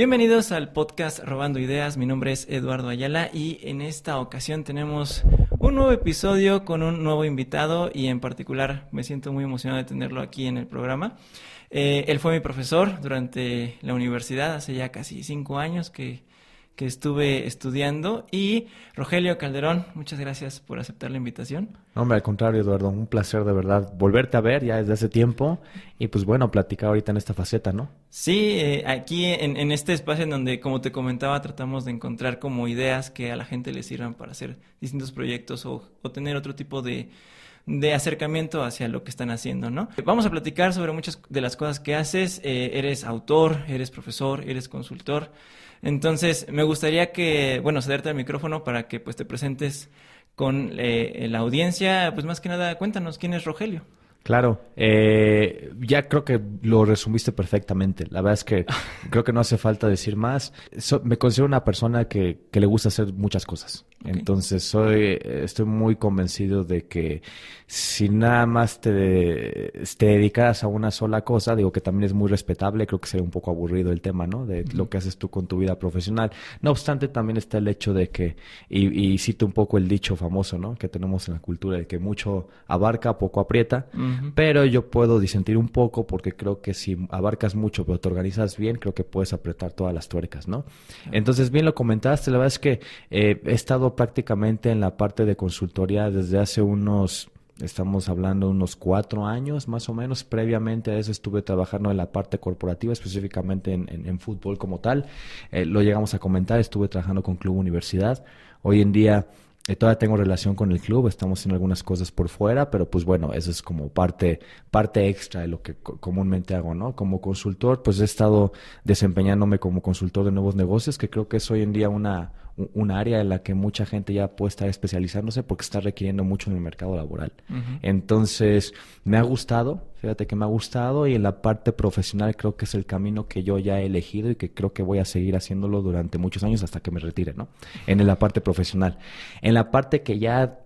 Bienvenidos al podcast Robando Ideas. Mi nombre es Eduardo Ayala y en esta ocasión tenemos un nuevo episodio con un nuevo invitado y en particular me siento muy emocionado de tenerlo aquí en el programa. Eh, él fue mi profesor durante la universidad hace ya casi cinco años que que estuve estudiando. Y Rogelio Calderón, muchas gracias por aceptar la invitación. hombre, al contrario, Eduardo, un placer de verdad volverte a ver ya desde hace tiempo y pues bueno, platicar ahorita en esta faceta, ¿no? Sí, eh, aquí en, en, este espacio en donde, como te comentaba, tratamos de encontrar como ideas que a la gente le sirvan para hacer distintos proyectos o, o tener otro tipo de de acercamiento hacia lo que están haciendo, ¿no? Vamos a platicar sobre muchas de las cosas que haces. Eh, eres autor, eres profesor, eres consultor. Entonces, me gustaría que, bueno, cederte el micrófono para que pues te presentes con eh, la audiencia. Pues más que nada, cuéntanos quién es Rogelio. Claro, eh, ya creo que lo resumiste perfectamente. La verdad es que creo que no hace falta decir más. me considero una persona que, que, le gusta hacer muchas cosas. Entonces soy, estoy muy convencido de que si nada más te, te dedicas a una sola cosa, digo que también es muy respetable, creo que sería un poco aburrido el tema, ¿no? De lo que haces tú con tu vida profesional. No obstante, también está el hecho de que, y, y cito un poco el dicho famoso, ¿no? Que tenemos en la cultura, de que mucho abarca, poco aprieta. Pero yo puedo disentir un poco porque creo que si abarcas mucho pero te organizas bien, creo que puedes apretar todas las tuercas, ¿no? Entonces, bien lo comentaste, la verdad es que eh, he estado prácticamente en la parte de consultoría desde hace unos Estamos hablando unos cuatro años más o menos. Previamente a eso estuve trabajando en la parte corporativa, específicamente en, fútbol como tal. Eh, lo llegamos a comentar, estuve trabajando con Club Universidad. Hoy en día todavía tengo relación con el club, estamos haciendo algunas cosas por fuera, pero pues bueno, eso es como parte, parte extra de lo que comúnmente hago, ¿no? Como consultor, pues he estado desempeñándome como consultor de nuevos negocios, que creo que es hoy en día una, un área en la que mucha gente ya puede estar especializándose porque está requiriendo mucho en el mercado laboral. Entonces, me ha gustado, fíjate que me ha gustado y en la parte profesional creo que es el camino que yo ya he elegido y que creo que voy a seguir haciéndolo durante muchos años hasta que me retire, ¿no? En la parte profesional. En la parte que ya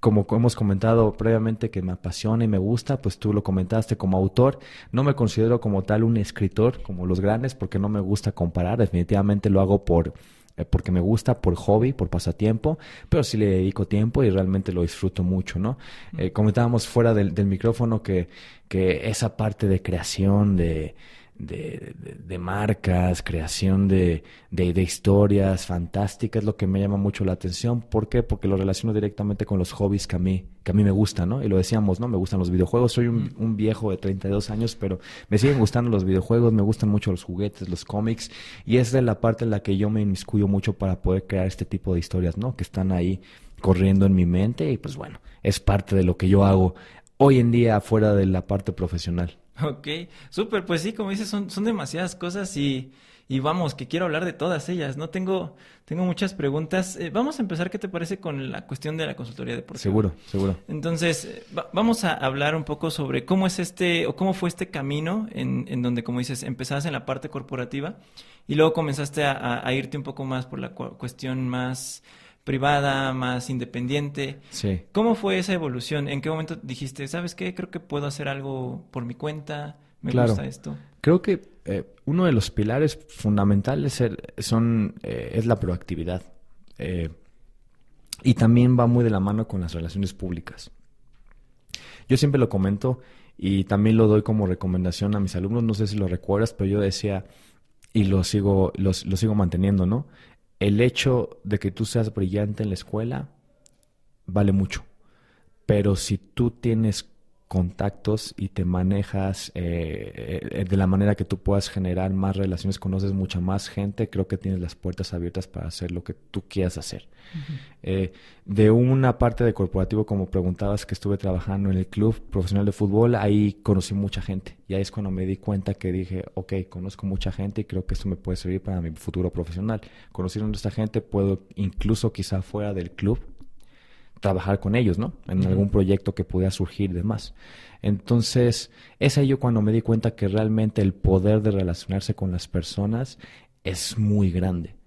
como hemos comentado previamente que me apasiona y me gusta, pues tú lo comentaste como autor. No me considero como tal un escritor como los grandes porque no me gusta comparar. Definitivamente lo hago por porque me gusta, por hobby, por pasatiempo, pero sí le dedico tiempo y realmente lo disfruto mucho, ¿no? Eh, comentábamos fuera del, del micrófono que, que esa parte de creación, de, de, de, marcas, creación de, de, historias fantásticas, lo que me llama mucho la atención. ¿Por qué? Porque lo relaciono directamente con los hobbies que a mí, que a mí me gustan, ¿no? Y lo decíamos, ¿no? Me gustan los videojuegos. Soy un, un viejo de 32 años, pero me siguen gustando los videojuegos, me gustan mucho los juguetes, los cómics. Y esa es la parte en la que yo me inmiscuyo mucho para poder crear este tipo de historias, ¿no? Que están ahí corriendo en mi mente y pues bueno, es parte de lo que yo hago hoy en día fuera de la parte profesional. Ok, súper, pues sí, como dices, son, son demasiadas cosas y, y vamos, que quiero hablar de todas ellas, ¿no? Tengo, tengo muchas preguntas. Eh, vamos a empezar, ¿qué te parece con la cuestión de la consultoría deportiva? Seguro, seguro. Entonces, eh, vamos a hablar un poco sobre cómo es este, o cómo fue este camino en, en donde, como dices, empezaste en la parte corporativa y luego comenzaste a, a irte un poco más por la cuestión más privada, más independiente. Sí. ¿Cómo fue esa evolución? ¿En qué momento dijiste, sabes qué, creo que puedo hacer algo por mi cuenta? Me gusta esto. Creo que eh, uno de los pilares fundamentales son, eh, es la proactividad. Eh, y también va muy de la mano con las relaciones públicas. Yo siempre lo comento y también lo doy como recomendación a mis alumnos, no sé si lo recuerdas, pero yo decía, y lo sigo, lo sigo manteniendo, ¿no? El hecho de que tú seas brillante en la escuela vale mucho. Pero si tú tienes contactos y te manejas eh, eh, de la manera que tú puedas generar más relaciones, conoces mucha más gente, creo que tienes las puertas abiertas para hacer lo que tú quieras hacer. Eh, de una parte de corporativo, como preguntabas, que estuve trabajando en el club profesional de fútbol, ahí conocí mucha gente. Y ahí es cuando me di cuenta que dije, ok, conozco mucha gente y creo que esto me puede servir para mi futuro profesional. Conociendo a esta gente, puedo incluso quizá fuera del club trabajar con ellos, ¿no? En algún proyecto que pudiera surgir y demás. Entonces, es ahí yo cuando me di cuenta que realmente el poder de relacionarse con las personas es muy grande.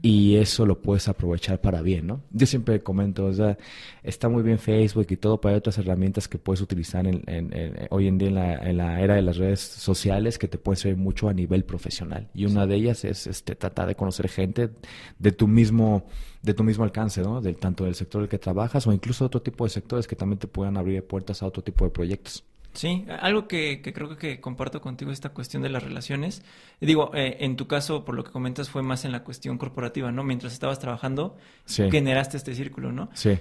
Y eso lo puedes aprovechar para bien, ¿no? Yo siempre comento, o sea, está muy bien Facebook y todo, pero hay otras herramientas que puedes utilizar en, hoy en día en la, en la, era de las redes sociales que te pueden servir mucho a nivel profesional. Y una de ellas es este, tratar de conocer gente de tu mismo de tu mismo alcance, ¿no? Del, tanto del sector en el que trabajas o incluso otro tipo de sectores que también te puedan abrir puertas a otro tipo de proyectos. Sí, algo que, creo que comparto contigo esta cuestión de las relaciones. Digo, eh, en tu caso, por lo que comentas, fue más en la cuestión corporativa, ¿no? Mientras estabas trabajando, generaste este círculo, ¿no? Sí.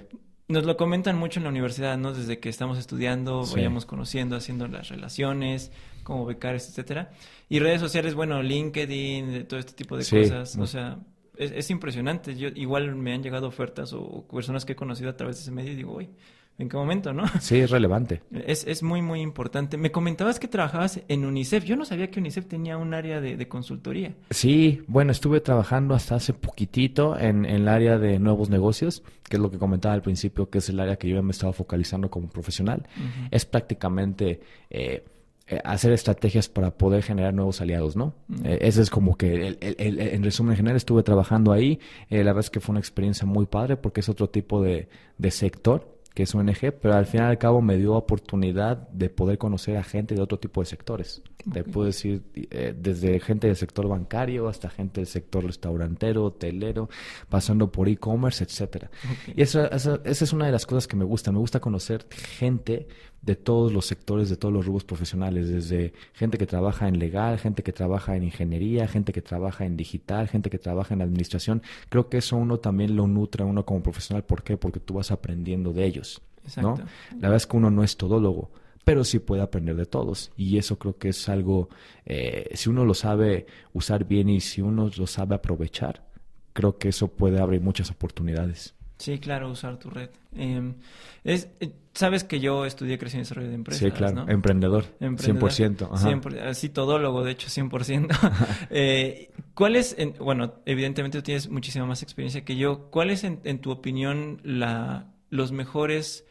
Nos lo comentan mucho en la universidad, ¿no? Desde que estamos estudiando, vayamos conociendo, haciendo las relaciones, como becarios, etcétera. Y redes sociales, bueno, LinkedIn, todo este tipo de cosas. O sea, es, impresionante. Yo, igual me han llegado ofertas o, personas que he conocido a través de ese medio y digo, uy, ¿En qué momento, no? Sí, es relevante. Es, es muy, muy importante. Me comentabas que trabajabas en UNICEF. Yo no sabía que UNICEF tenía un área de, consultoría. Sí, bueno, estuve trabajando hasta hace poquitito en, el área de nuevos negocios, que es lo que comentaba al principio, que es el área que yo me estaba focalizando como profesional. Es prácticamente... Eh, eh, hacer estrategias para poder generar nuevos aliados, ¿no? Eh, ese es como que, el, el, en resumen general, estuve trabajando ahí. la verdad es que fue una experiencia muy padre porque es otro tipo de, de sector que es ONG, pero al final y al cabo me dio oportunidad de poder conocer a gente de otro tipo de sectores. Te puedo decir, eh, desde gente del sector bancario hasta gente del sector restaurantero, hotelero, pasando por e-commerce, etcétera. Y esa, esa, es una de las cosas que me gusta. Me gusta conocer gente de todos los sectores, de todos los rubros profesionales, desde gente que trabaja en legal, gente que trabaja en ingeniería, gente que trabaja en digital, gente que trabaja en administración. Creo que eso uno también lo nutre a uno como profesional. ¿Por qué? Porque tú vas aprendiendo de ellos. ¿no? La verdad es que uno no es todólogo, pero sí puede aprender de todos. Y eso creo que es algo, eh, si uno lo sabe usar bien y si uno lo sabe aprovechar, creo que eso puede abrir muchas oportunidades. Sí, claro, usar tu red. Em, es, eh, Sabes que yo estudié creación y desarrollo de empresas. Sí, claro, emprendedor, 100%. Ajá. así todólogo, de hecho, 100%. eh, ¿Cuál es, bueno, evidentemente tú tienes muchísima más experiencia que yo, ¿cuál es en, en tu opinión la, los mejores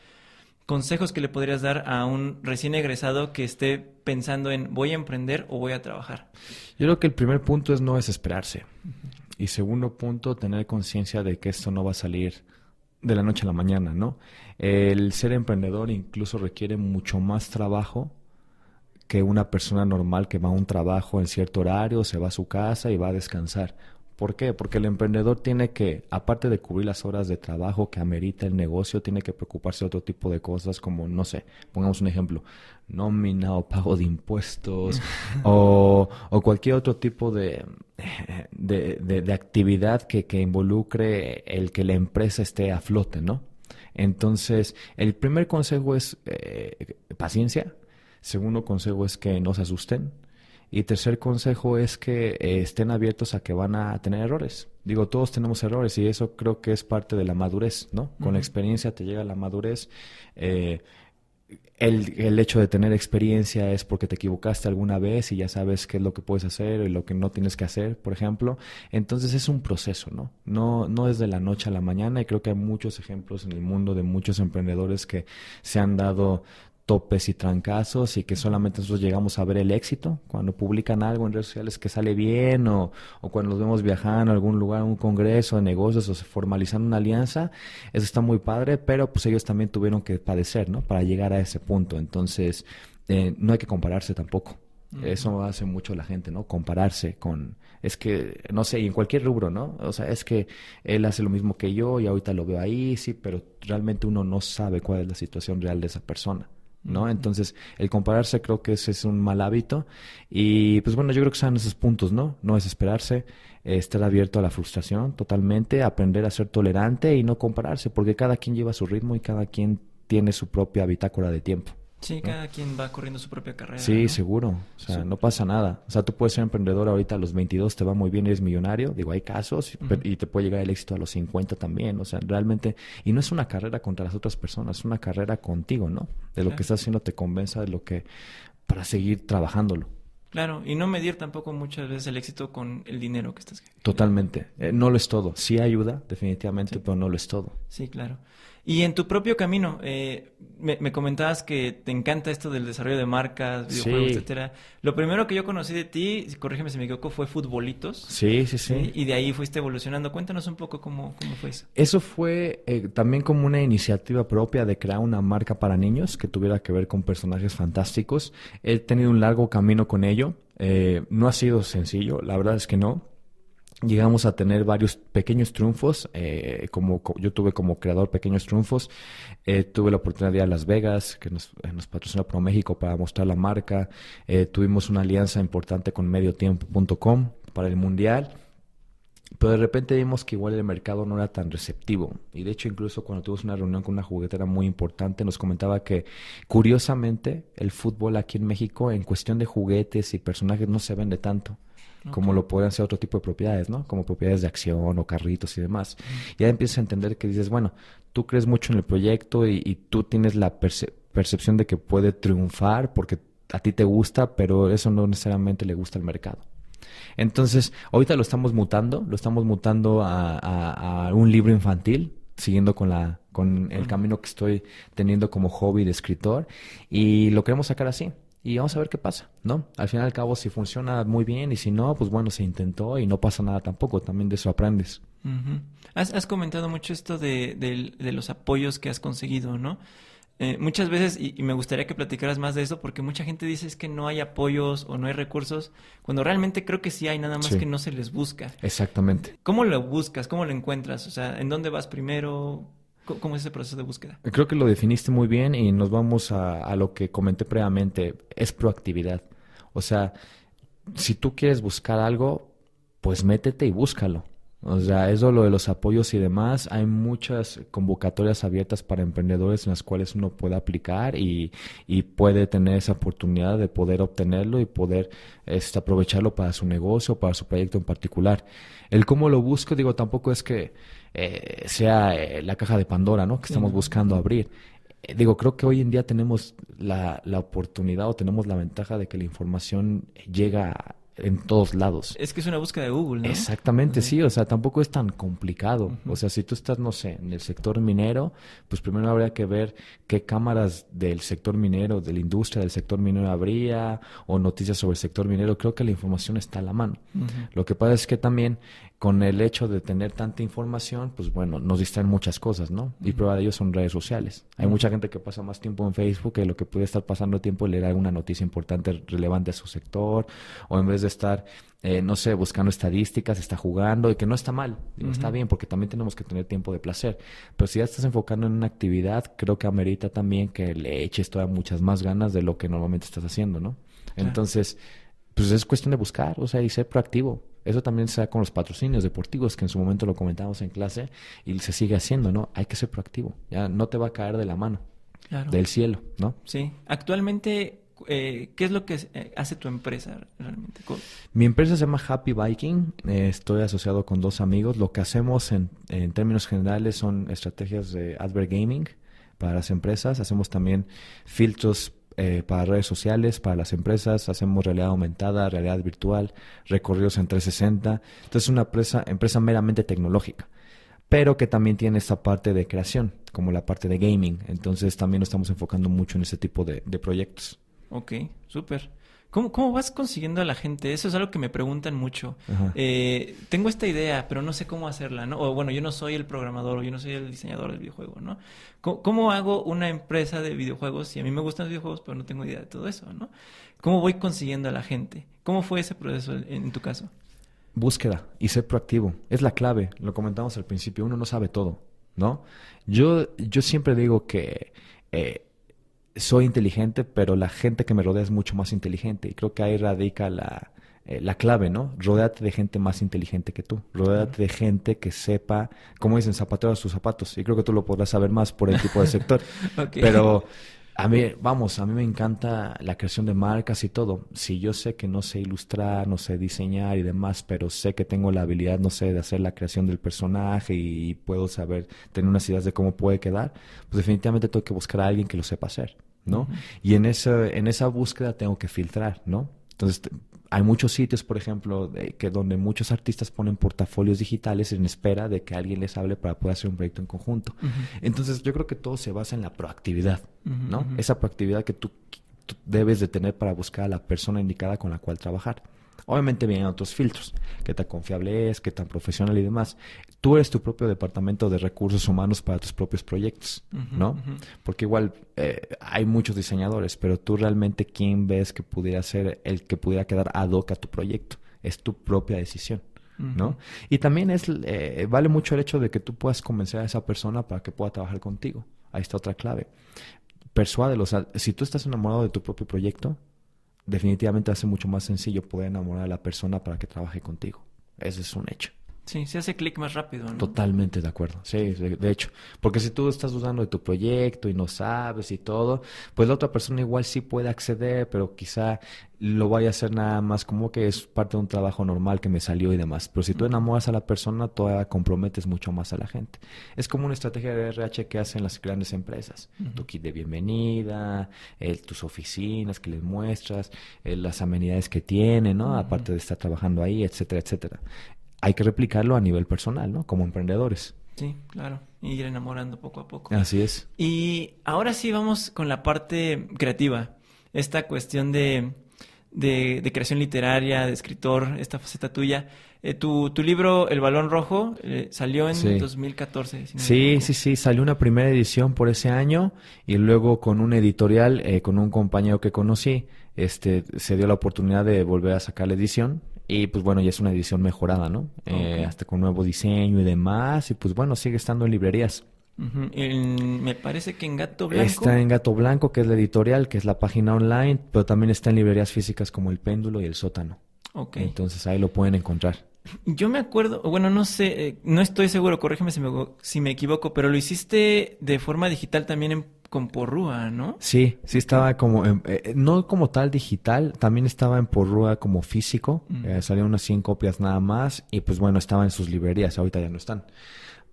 consejos que le podrías dar a un recién egresado que esté pensando en voy a emprender o voy a trabajar? Yo creo que el primer punto es no desesperarse. Y segundo punto, tener conciencia de que esto no va a salir de la noche a la mañana, ¿no? El ser emprendedor incluso requiere mucho más trabajo que una persona normal que va a un trabajo en cierto horario, se va a su casa y va a descansar. ¿Por qué? Porque el emprendedor tiene que, aparte de cubrir las horas de trabajo que amerita el negocio, tiene que preocuparse de otro tipo de cosas como, no sé, pongamos un ejemplo, nómina o pago de impuestos o, cualquier otro tipo de, de, actividad que, que involucre el que la empresa esté a flote, ¿no? Entonces, el primer consejo es eh, paciencia. Segundo consejo es que no se asusten. Y tercer consejo es que eh, estén abiertos a que van a tener errores. Digo, todos tenemos errores y eso creo que es parte de la madurez, ¿no? Con la experiencia te llega la madurez. Eh, el, el, hecho de tener experiencia es porque te equivocaste alguna vez y ya sabes qué es lo que puedes hacer y lo que no tienes que hacer, por ejemplo. Entonces es un proceso, ¿no? No, no es de la noche a la mañana y creo que hay muchos ejemplos en el mundo de muchos emprendedores que se han dado topes y trancazos y que solamente nosotros llegamos a ver el éxito cuando publican algo en redes sociales que sale bien o, o cuando los vemos viajando a algún lugar, a un congreso de negocios o se formalizando una alianza, eso está muy padre, pero pues ellos también tuvieron que padecer, ¿no? Para llegar a ese punto. Entonces, eh, no hay que compararse tampoco. Eso hace mucho la gente, ¿no? Compararse con, es que, no sé, y en cualquier rubro, ¿no? O sea, es que él hace lo mismo que yo y ahorita lo veo ahí, sí, pero realmente uno no sabe cuál es la situación real de esa persona. ¿No? Entonces, el compararse creo que ese es un mal hábito y pues bueno, yo creo que son esos puntos, ¿no? No desesperarse, estar abierto a la frustración totalmente, aprender a ser tolerante y no compararse, porque cada quien lleva su ritmo y cada quien tiene su propia bitácora de tiempo. Sí, cada quien va corriendo su propia carrera. Sí, seguro. O sea, no pasa nada. O sea, tú puedes ser emprendedor ahorita a los 22, te va muy bien, eres millonario. Digo, hay casos y te puede llegar el éxito a los 50 también. O sea, realmente. Y no es una carrera contra las otras personas, es una carrera contigo, ¿no? De lo que estás haciendo te convenza de lo que. para seguir trabajándolo. Claro, y no medir tampoco muchas veces el éxito con el dinero que estás Totalmente. Eh, no lo es todo. Sí ayuda, definitivamente, pero no lo es todo. Sí, claro. Y en tu propio camino, eh, me, comentabas que te encanta esto del desarrollo de marcas, videojuegos, etcétera. Lo primero que yo conocí de ti, corrígeme si me equivoco, fue Futbolitos. Sí, sí, sí. Y de ahí fuiste evolucionando. Cuéntanos un poco cómo, cómo fue eso. Eso fue eh, también como una iniciativa propia de crear una marca para niños que tuviera que ver con personajes fantásticos. He tenido un largo camino con ello. Eh, no ha sido sencillo, la verdad es que no llegamos a tener varios pequeños triunfos, eh, como yo tuve como creador pequeños triunfos, eh, tuve la oportunidad de ir a Las Vegas, que nos, eh, nos patrocinó Pro México para mostrar la marca, tuvimos una alianza importante con mediotiempo.com para el Mundial, pero de repente vimos que igual el mercado no era tan receptivo. Y de hecho, incluso cuando tuvimos una reunión con una juguetera muy importante, nos comentaba que curiosamente el fútbol aquí en México, en cuestión de juguetes y personajes, no se vende tanto como lo podrían ser otro tipo de propiedades, ¿no? Como propiedades de acción o carritos y demás. Y ya empiezas a entender que dices, bueno, tú crees mucho en el proyecto y, tú tienes la percepción de que puede triunfar porque a ti te gusta, pero eso no necesariamente le gusta al mercado. Entonces, ahorita lo estamos mutando, lo estamos mutando a, un libro infantil, siguiendo con la con el camino que estoy teniendo como hobby de escritor y lo queremos sacar así y vamos a ver qué pasa, ¿no? Al final y al cabo, si funciona muy bien y si no, pues bueno, se intentó y no pasa nada tampoco, también de eso aprendes. has, comentado mucho esto de, de, los apoyos que has conseguido, ¿no? Eh, muchas veces, y, me gustaría que platicaras más de eso, porque mucha gente dice es que no hay apoyos o no hay recursos, cuando realmente creo que sí hay, nada más que no se les busca. Exactamente. ¿Cómo lo buscas? ¿Cómo lo encuentras? O sea, ¿en dónde vas primero? ¿Cómo es ese proceso de búsqueda? Creo que lo definiste muy bien y nos vamos a, lo que comenté previamente, es proactividad. O sea, si tú quieres buscar algo, pues métete y búscalo. O sea, eso lo de los apoyos y demás. Hay muchas convocatorias abiertas para emprendedores en las cuales uno puede aplicar y, y puede tener esa oportunidad de poder obtenerlo y poder este, aprovecharlo para su negocio, para su proyecto en particular. El cómo lo busco, digo, tampoco es que eh, sea eh, la caja de Pandora, ¿no? Que estamos buscando abrir. Eh, digo, creo que hoy en día tenemos la, la, oportunidad o tenemos la ventaja de que la información llega en todos lados. Es que es una búsqueda de Google, ¿no? Exactamente, sí, o sea, tampoco es tan complicado. O sea, si tú estás, no sé, en el sector minero, pues primero habría que ver qué cámaras del sector minero, de la industria del sector minero habría, o noticias sobre el sector minero. Creo que la información está a la mano. Lo que pasa es que también con el hecho de tener tanta información, pues bueno, nos distraen muchas cosas, ¿no? Y prueba de ello son redes sociales. Hay mucha gente que pasa más tiempo en Facebook que lo que puede estar pasando tiempo leer alguna noticia importante relevante a su sector, o en vez de estar, eh, no sé, buscando estadísticas, está jugando, y que no está mal, está bien, porque también tenemos que tener tiempo de placer. Pero si ya estás enfocando en una actividad, creo que amerita también que le eches todavía muchas más ganas de lo que normalmente estás haciendo, ¿no? Entonces, pues es cuestión de buscar, o sea, y ser proactivo. Eso también se da con los patrocinios deportivos, que en su momento lo comentábamos en clase y se sigue haciendo, ¿no? Hay que ser proactivo, ya no te va a caer de la mano, del cielo, ¿no? Sí. Actualmente, eh, ¿qué es lo que eh, hace tu empresa realmente? Mi empresa se llama Happy Biking, eh, estoy asociado con dos amigos. Lo que hacemos en, en términos generales son estrategias de advert gaming para las empresas, hacemos también filtros eh, para redes sociales, para las empresas, hacemos realidad aumentada, realidad virtual, recorridos en 360. Entonces es una empresa, empresa meramente tecnológica, pero que también tiene esta parte de creación, como la parte de gaming. Entonces también nos estamos enfocando mucho en ese tipo de, de proyectos. Ok, súper. ¿Cómo, ¿Cómo, vas consiguiendo a la gente? Eso es algo que me preguntan mucho. Eh, tengo esta idea, pero no sé cómo hacerla, ¿no? O bueno, yo no soy el programador o yo no soy el diseñador del videojuego, ¿no? ¿Cómo, hago una empresa de videojuegos si a mí me gustan los videojuegos, pero no tengo idea de todo eso, ¿no? ¿Cómo voy consiguiendo a la gente? ¿Cómo fue ese proceso en, tu caso? Búsqueda y ser proactivo. Es la clave. Lo comentamos al principio. Uno no sabe todo, ¿no? Yo, yo siempre digo que... Eh, soy inteligente, pero la gente que me rodea es mucho más inteligente. Y creo que ahí radica la, eh, la clave, ¿no? Rodéate de gente más inteligente que tú. Rodéate de gente que sepa, como dicen, zapatero a sus zapatos. Y creo que tú lo podrás saber más por el tipo de sector. Pero a mí, vamos, a mí me encanta la creación de marcas y todo. Si yo sé que no sé ilustrar, no sé diseñar y demás, pero sé que tengo la habilidad, no sé, de hacer la creación del personaje y puedo saber, tener unas ideas de cómo puede quedar, pues definitivamente tengo que buscar a alguien que lo sepa hacer. ¿no? Y en esa, en esa búsqueda tengo que filtrar, ¿no? Entonces, hay muchos sitios, por ejemplo, que donde muchos artistas ponen portafolios digitales en espera de que alguien les hable para poder hacer un proyecto en conjunto. Entonces, yo creo que todo se basa en la proactividad, ¿no? Esa proactividad que tú, debes de tener para buscar a la persona indicada con la cual trabajar. Obviamente vienen otros filtros, qué tan confiable es, qué tan profesional y demás. Tú eres tu propio departamento de recursos humanos para tus propios proyectos, ¿no? Porque igual eh, hay muchos diseñadores, pero tú realmente quién ves que pudiera ser el que pudiera quedar ad hoc a tu proyecto. Es tu propia decisión. ¿no? Y también es eh, vale mucho el hecho de que tú puedas convencer a esa persona para que pueda trabajar contigo. Ahí está otra clave. Persuádelo. O sea, si tú estás enamorado de tu propio proyecto, definitivamente hace mucho más sencillo poder enamorar a la persona para que trabaje contigo. Ese es un hecho. Sí, se hace clic más rápido, ¿no? Totalmente de acuerdo. Sí, de, hecho. Porque si tú estás dudando de tu proyecto y no sabes y todo, pues la otra persona igual sí puede acceder, pero quizá lo vaya a hacer nada más como que es parte de un trabajo normal que me salió y demás. Pero si tú enamoras a la persona, todavía comprometes mucho más a la gente. Es como una estrategia de RH que hacen las grandes empresas. Tu kit de bienvenida, tus oficinas que les muestras, las amenidades que tienen, ¿no? Aparte de estar trabajando ahí, etcétera, etcétera hay que replicarlo a nivel personal, ¿no? Como emprendedores. Sí, claro. Y ir enamorando poco a poco. Así es. Y ahora sí vamos con la parte creativa. Esta cuestión de, de, creación literaria, de escritor, esta faceta tuya. Eh, tu, tu, libro El Balón Rojo eh, salió en 2014. sí, sí, sí. Salió una primera edición por ese año y luego con un editorial, eh, con un compañero que conocí, este, se dio la oportunidad de volver a sacar la edición y pues bueno, ya es una edición mejorada, ¿no? Eh, hasta con nuevo diseño y demás. Y pues bueno, sigue estando en librerías. me parece que en Gato Blanco. Está en Gato Blanco, que es la editorial, que es la página online, pero también está en librerías físicas como El Péndulo y El Sótano. Ok. Entonces ahí lo pueden encontrar. Yo me acuerdo, bueno, no sé, eh, no estoy seguro, corrígeme si me, si me equivoco, pero lo hiciste de forma digital también en con Porrúa, ¿no? Sí, sí estaba como, eh, no como tal digital, también estaba en Porrúa como físico, mm. eh, salieron unas 100 copias nada más y pues bueno, estaba en sus librerías, ahorita ya no están.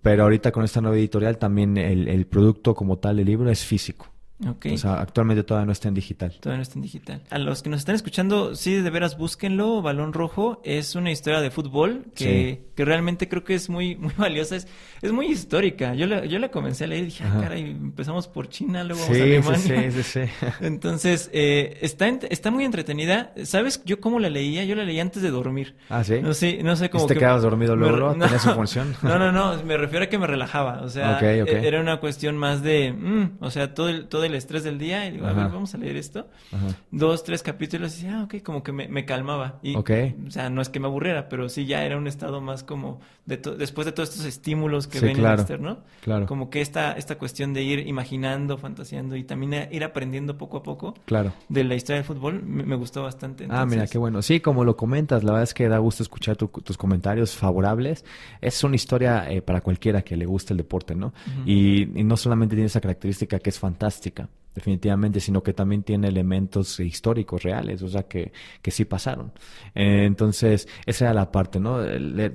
Pero ahorita con esta nueva editorial también el, el producto como tal del libro es físico. O sea, actualmente todavía no está en digital. Todavía no está en digital. A los que nos están escuchando, sí, de veras, búsquenlo. Balón Rojo es una historia de fútbol que, que realmente creo que es muy, muy valiosa. Es, es muy histórica. Yo la, yo la comencé a leer y dije, ah, caray, empezamos por China, luego vamos a Alemania. Sí, sí, sí. Entonces, eh, está, está muy entretenida. ¿Sabes yo cómo la leía? Yo la leía antes de dormir. Ah, sí. No sé, no sé cómo. ¿Te quedabas dormido luego? no, su función? no, no, no. Me refiero a que me relajaba. O sea, e, era una cuestión más de. Mm, o sea, todo el, todo el estrés del día y digo, a ver, vamos a leer esto. Dos, tres capítulos y decía, ah, ok, como que me, calmaba. Y, O sea, no es que me aburriera, pero sí ya era un estado más como de después de todos estos estímulos que ven en en ¿no? Claro. Como que esta, esta cuestión de ir imaginando, fantaseando y también ir aprendiendo poco a poco claro. de la historia del fútbol, me, gustó bastante. Ah, mira, qué bueno. Sí, como lo comentas, la verdad es que da gusto escuchar tus comentarios favorables. Es una historia eh, para cualquiera que le guste el deporte, ¿no? y no solamente tiene esa característica que es fantástica, definitivamente, sino que también tiene elementos históricos reales, o sea, que, que sí pasaron. Eh, entonces, esa era la parte, ¿no?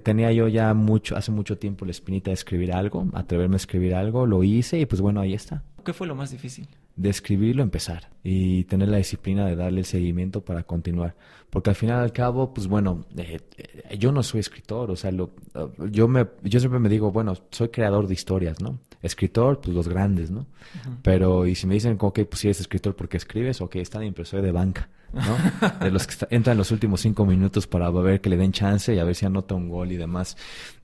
tenía yo ya mucho, hace mucho tiempo la espinita de escribir algo, atreverme a escribir algo, lo hice y pues bueno, ahí está. ¿Qué fue lo más difícil? De escribirlo, empezar y tener la disciplina de darle el seguimiento para continuar. Porque al final al cabo, pues bueno, eh, eh, yo no soy escritor, o sea, lo, yo, me, yo siempre me digo, bueno, soy creador de historias, ¿no? Escritor, pues los grandes, ¿no? Pero, y si me dicen, ok, pues si eres escritor porque escribes, ok, está de impresor de banca, ¿no? de los que entran los últimos cinco minutos para ver que le den chance y a ver si anota un gol y demás.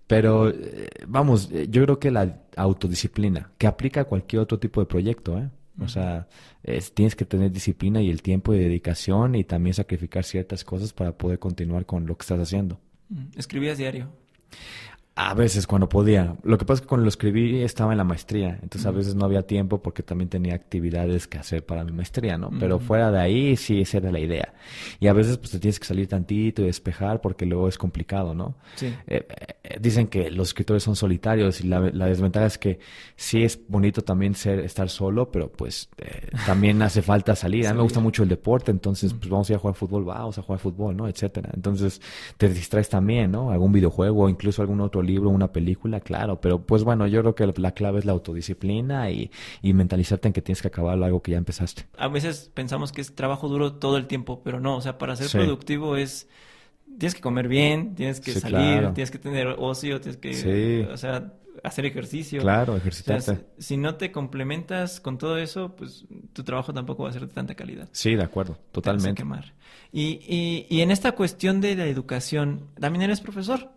Pero, eh, vamos, yo creo que la autodisciplina, que aplica a cualquier otro tipo de proyecto, ¿eh? O sea, tienes que tener disciplina y el tiempo de dedicación y también sacrificar ciertas cosas para poder continuar con lo que estás haciendo. ¿Escribías diario? A veces cuando podía. Lo que pasa es que cuando lo escribí estaba en la maestría, entonces a veces no había tiempo porque también tenía actividades que hacer para mi maestría, ¿no? Pero fuera de ahí sí esa era la idea. Y a veces pues te tienes que salir tantito y despejar porque luego es complicado, ¿no? Sí. Eh, eh, dicen que los escritores son solitarios y la, desventaja es que sí es bonito también ser estar solo, pero pues eh, también hace falta salir. A mí me gusta mucho el deporte, entonces pues vamos a ir a jugar fútbol, vamos a jugar fútbol, ¿no? Etcétera. Entonces te distraes también, ¿no? Algún videojuego o incluso algún otro libro, una película, claro, pero pues bueno, yo creo que la clave es la autodisciplina y, y mentalizarte en que tienes que acabar algo que ya empezaste. A veces pensamos que es trabajo duro todo el tiempo, pero no, o sea, para ser productivo es tienes que comer bien, tienes que salir, tienes que tener ocio, tienes que, o sea, hacer ejercicio. Claro, ejercitarte. si no te complementas con todo eso, pues tu trabajo tampoco va a ser de tanta calidad. Sí, de acuerdo, totalmente. Quemar. Y, y, y en esta cuestión de la educación, también eres profesor.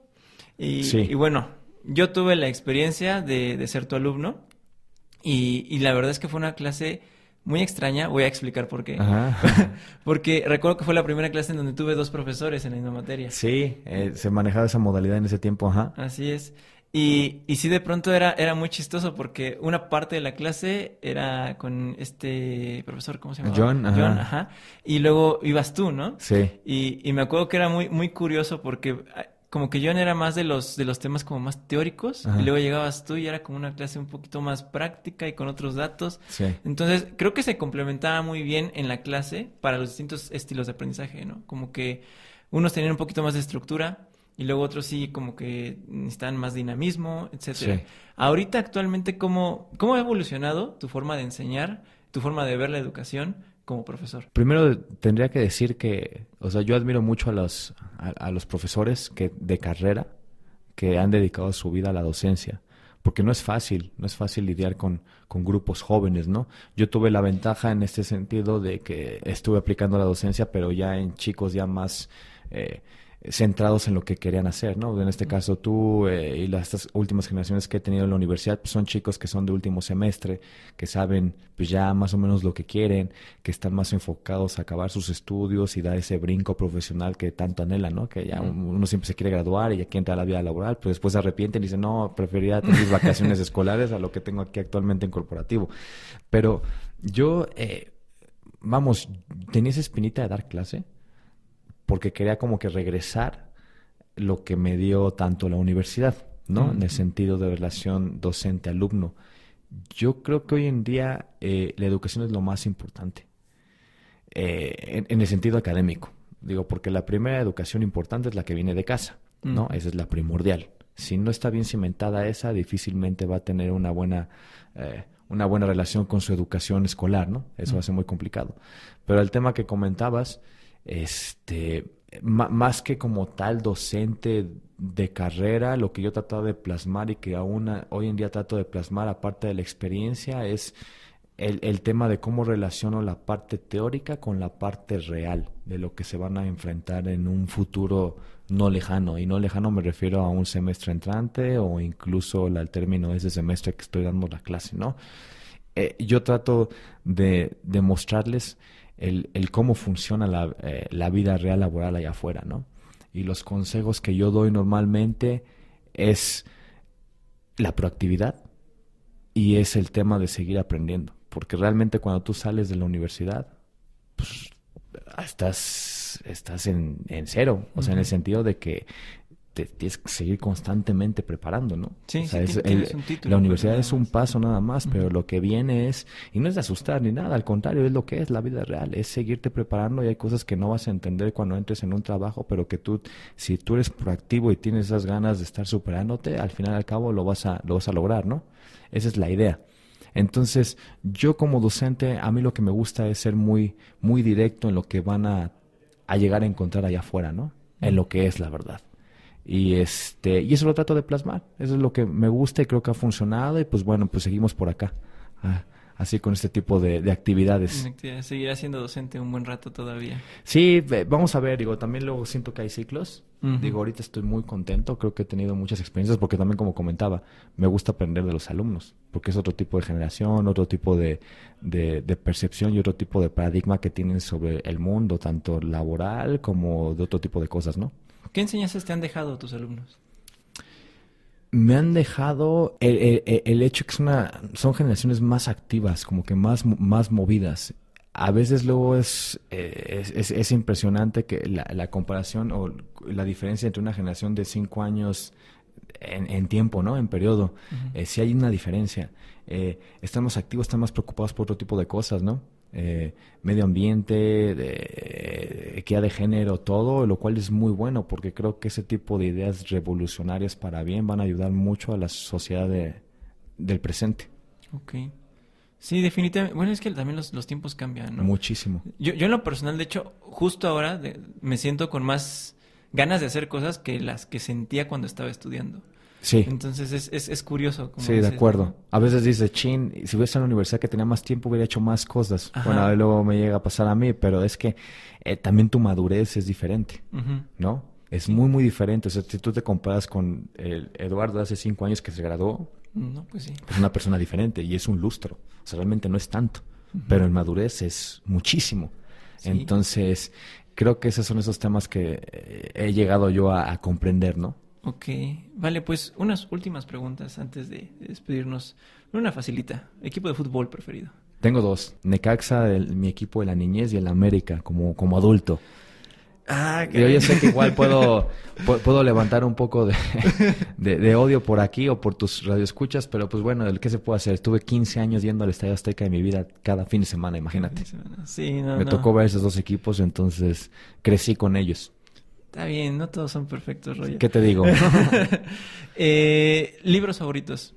Y, sí. y bueno, yo tuve la experiencia de, de ser tu alumno y, y la verdad es que fue una clase muy extraña, voy a explicar por qué. Porque recuerdo que fue la primera clase en donde tuve dos profesores en la misma materia. Sí, eh, se manejaba esa modalidad en ese tiempo, ajá. Así es. Y, y sí, de pronto era, era muy chistoso porque una parte de la clase era con este profesor, ¿cómo se llama? John, ajá. John, ajá. Y luego ibas tú, ¿no? Sí. Y, y me acuerdo que era muy, muy curioso porque como que John era más de los, de los temas como más teóricos, y luego llegabas tú y era como una clase un poquito más práctica y con otros datos. Sí. Entonces, creo que se complementaba muy bien en la clase para los distintos estilos de aprendizaje, ¿no? Como que unos tenían un poquito más de estructura y luego otros sí como que necesitan más dinamismo, etcétera. Ahorita actualmente, ¿cómo, ¿cómo ha evolucionado tu forma de enseñar, tu forma de ver la educación como profesor? Primero tendría que decir que, o sea, yo admiro mucho a los, a, los profesores que de carrera que han dedicado su vida a la docencia porque no es fácil, no es fácil lidiar con, con, grupos jóvenes, ¿no? Yo tuve la ventaja en este sentido de que estuve aplicando la docencia, pero ya en chicos ya más eh, centrados en lo que querían hacer, ¿no? En este caso tú eh, y las estas últimas generaciones que he tenido en la universidad pues son chicos que son de último semestre, que saben pues ya más o menos lo que quieren, que están más enfocados a acabar sus estudios y dar ese brinco profesional que tanto anhelan, ¿no? Que ya uno siempre se quiere graduar y ya quiere entrar a la vida laboral, pero después se arrepienten y dicen, no, preferiría tener mis vacaciones escolares a lo que tengo aquí actualmente en corporativo. Pero yo, eh, vamos, tenía esa espinita de dar clase porque quería como que regresar lo que me dio tanto la universidad, ¿no? En el sentido de relación docente-alumno. Yo creo que hoy en día eh, la educación es lo más importante, eh, en, el sentido académico. Digo, porque la primera educación importante es la que viene de casa, ¿no? Esa es la primordial. Si no está bien cimentada esa, difícilmente va a tener una buena, eh, una buena relación con su educación escolar, ¿no? Eso va a ser muy complicado. Pero el tema que comentabas, este, más que como tal docente de carrera, lo que yo tratado de plasmar y que aún hoy en día trato de plasmar, aparte de la experiencia, es el, el, tema de cómo relaciono la parte teórica con la parte real de lo que se van a enfrentar en un futuro no lejano. Y no lejano me refiero a un semestre entrante o incluso al término de ese semestre que estoy dando la clase, ¿no? Eh, yo trato de, de mostrarles el, el cómo funciona la, eh, la, vida real laboral allá afuera, ¿no? Y los consejos que yo doy normalmente es la proactividad y es el tema de seguir aprendiendo. Porque realmente cuando tú sales de la universidad, pues estás, estás en, en cero. O sea, en el sentido de que tienes que seguir constantemente preparando, ¿no? Sí, La universidad es un paso nada más, pero lo que viene es, y no es de asustar ni nada, al contrario, es lo que es la vida real, es seguirte preparando y hay cosas que no vas a entender cuando entres en un trabajo, pero que tú, si tú eres proactivo y tienes esas ganas de estar superándote, al final y al cabo lo vas a, lo vas a lograr, ¿no? Esa es la idea. Entonces, yo como docente, a mí lo que me gusta es ser muy, muy directo en lo que van a, a llegar a encontrar allá afuera, ¿no? En lo que es la verdad. Y, este, y eso lo trato de plasmar. Eso es lo que me gusta y creo que ha funcionado. Y pues bueno, pues seguimos por acá. Ah, así con este tipo de, de actividades. Seguirá siendo docente un buen rato todavía. Sí, vamos a ver. Digo, también luego siento que hay ciclos. Digo, ahorita estoy muy contento. Creo que he tenido muchas experiencias porque también, como comentaba, me gusta aprender de los alumnos. Porque es otro tipo de generación, otro tipo de, de, de percepción y otro tipo de paradigma que tienen sobre el mundo, tanto laboral como de otro tipo de cosas, ¿no? ¿Qué enseñanzas te han dejado tus alumnos? Me han dejado el, hecho que son generaciones más activas, como que más, más movidas. A veces luego es, eh, es, impresionante que la, comparación o la diferencia entre una generación de cinco años en, tiempo, ¿no? En periodo. Eh, si hay una diferencia. Eh, están más activos, están más preocupados por otro tipo de cosas, ¿no? Eh, medio ambiente, de equidad de género, todo, lo cual es muy bueno porque creo que ese tipo de ideas revolucionarias para bien van a ayudar mucho a la sociedad del presente. Ok. Sí, definitivamente. Bueno, es que también los, los tiempos cambian, ¿no? Muchísimo. Yo, yo en lo personal, de hecho, justo ahora me siento con más ganas de hacer cosas que las que sentía cuando estaba estudiando. Sí. Entonces es, es, es curioso. sí, de acuerdo. A veces dice, chin, si hubiese en la universidad que tenía más tiempo hubiera hecho más cosas. Bueno, luego me llega a pasar a mí, pero es que eh, también tu madurez es diferente, ¿no? Es muy, muy diferente. O sea, si tú te comparas con el Eduardo hace cinco años que se graduó, no, pues sí. Es una persona diferente y es un lustro. O sea, realmente no es tanto, pero en madurez es muchísimo. Entonces, creo que esos son esos temas que eh, he llegado yo a comprender, ¿no? Ok, vale, pues unas últimas preguntas antes de despedirnos. Una facilita, equipo de fútbol preferido. Tengo dos, Necaxa, mi equipo de la niñez y el América como, como adulto. Ah, Yo ya sé que igual puedo, puedo levantar un poco de, de, odio por aquí o por tus radioescuchas, pero pues bueno, ¿qué se puede hacer? Estuve 15 años yendo al Estadio Azteca de mi vida cada fin de semana, imagínate. Sí, no, Me tocó ver esos dos equipos, entonces crecí con ellos. Está bien, no todos son perfectos, Roger. ¿Qué te digo? eh, libros favoritos.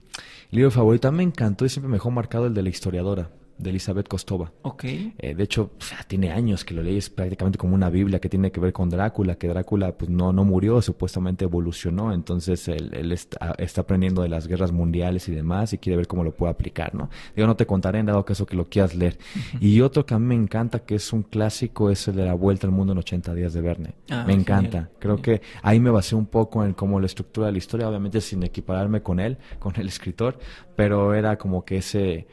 Libro favorito, me encantó y siempre me dejó marcado el de la historiadora de Elizabeth Kostova. Ok. Eh, de hecho, tiene años que lo leí, es prácticamente como una Biblia que tiene que ver con Drácula, que Drácula pues no, no murió, supuestamente evolucionó, entonces él, está, aprendiendo de las guerras mundiales y demás y quiere ver cómo lo puede aplicar, ¿no? Yo no te contaré en dado caso que lo quieras leer. Y otro que a mí me encanta, que es un clásico, es el de La Vuelta al Mundo en 80 días de Verne. Ah, me encanta. Creo que ahí me basé un poco en cómo la estructura de la historia, obviamente sin equipararme con él, con el escritor, pero era como que ese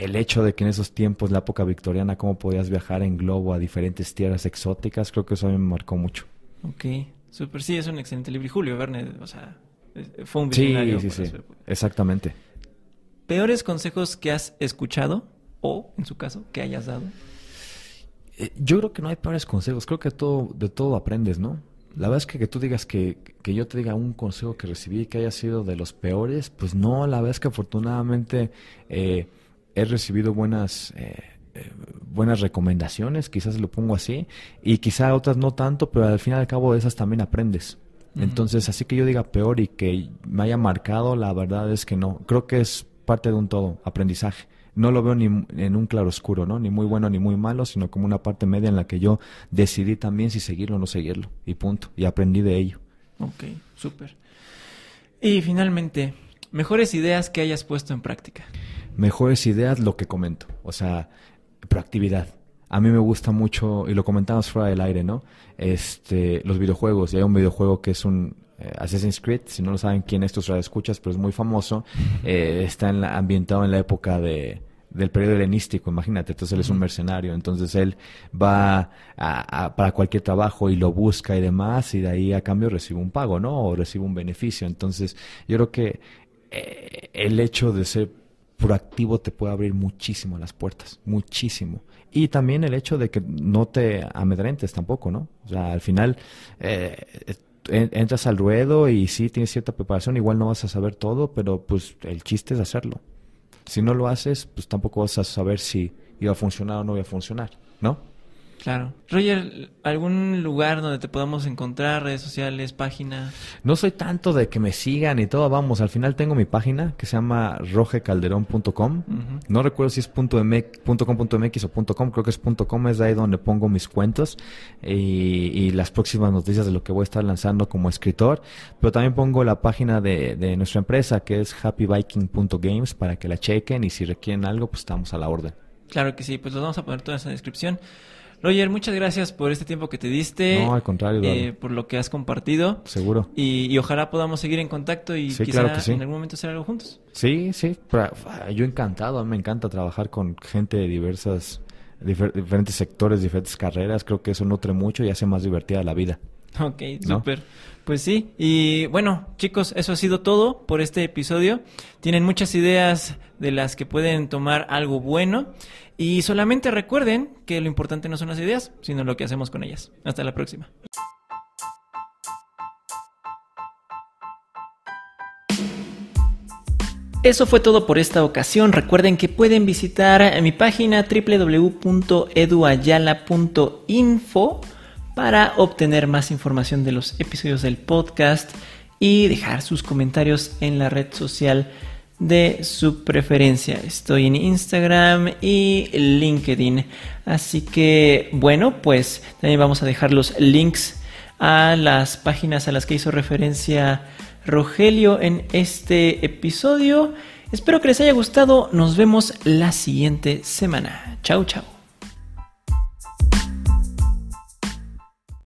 el hecho de que en esos tiempos, la época victoriana, cómo podías viajar en globo a diferentes tierras exóticas, creo que eso a mí me marcó mucho. Ok, súper, sí, es un excelente libro. Y Julio Verne, o sea, fue un visionario. Sí, sí, sí, exactamente. ¿Peores consejos que has escuchado o, en su caso, que hayas dado? Eh, yo creo que no hay peores consejos, creo que todo, de todo aprendes, ¿no? La verdad es que que tú digas que, que yo te diga un consejo que recibí que haya sido de los peores, pues no, la verdad es que afortunadamente... Eh, he recibido buenas, eh, eh, buenas recomendaciones, quizás lo pongo así, y quizá otras no tanto, pero al fin y al cabo de esas también aprendes. Entonces, así que yo diga peor y que me haya marcado, la verdad es que no. Creo que es parte de un todo, aprendizaje. No lo veo ni en un claro oscuro, ¿no? Ni muy bueno ni muy malo, sino como una parte media en la que yo decidí también si seguirlo o no seguirlo. Y punto. Y aprendí de ello. Ok, súper. Y finalmente, mejores ideas que hayas puesto en práctica mejores ideas, lo que comento. O sea, proactividad. A mí me gusta mucho, y lo comentamos fuera del aire, ¿no? Este, los videojuegos. Y hay un videojuego que es un eh, Assassin's Creed, si no lo saben quién es, tus escuchas, pero es muy famoso. Eh, está en ambientado en la época de, del periodo helenístico, imagínate, entonces él es un mercenario, entonces él va a, para cualquier trabajo y lo busca y demás, y de ahí a cambio recibe un pago, ¿no? O recibe un beneficio. Entonces, yo creo que eh, el hecho de ser proactivo te puede abrir muchísimo las puertas, muchísimo. Y también el hecho de que no te amedrentes tampoco, ¿no? O sea, al final eh, entras al ruedo y sí tienes cierta preparación, igual no vas a saber todo, pero pues el chiste es hacerlo. Si no lo haces, pues tampoco vas a saber si iba a funcionar o no iba a funcionar, ¿no? Claro. Roger, ¿algún lugar donde te podamos encontrar, redes sociales, página? No soy tanto de que me sigan y todo, vamos, al final tengo mi página que se llama rogecalderón.com. No recuerdo si es .com.mx o .com, creo que es .com, es ahí donde pongo mis cuentos y, las próximas noticias de lo que voy a estar lanzando como escritor. Pero también pongo la página de, de nuestra empresa que es happyviking.games para que la chequen y si requieren algo, pues estamos a la orden. Claro que sí, pues los vamos a poner toda esa descripción. Roger, muchas gracias por este tiempo que te diste. No, al contrario. Eh, por lo que has compartido. Seguro. Y, ojalá podamos seguir en contacto y quizá en algún momento hacer algo juntos. Sí, sí. Yo encantado. Me encanta trabajar con gente de diversas, diferentes sectores, diferentes carreras. Creo que eso nutre mucho y hace más divertida la vida. Ok, súper. Pues sí, y bueno, chicos, eso ha sido todo por este episodio. Tienen muchas ideas de las que pueden tomar algo bueno. Y solamente recuerden que lo importante no son las ideas, sino lo que hacemos con ellas. Hasta la próxima. Eso fue todo por esta ocasión. Recuerden que pueden visitar mi página www.eduayala.info para obtener más información de los episodios del podcast y dejar sus comentarios en la red social de su preferencia. Estoy en Instagram y LinkedIn. Así que bueno, pues también vamos a dejar los links a las páginas a las que hizo referencia Rogelio en este episodio. Espero que les haya gustado. Nos vemos la siguiente semana. Chao, chao.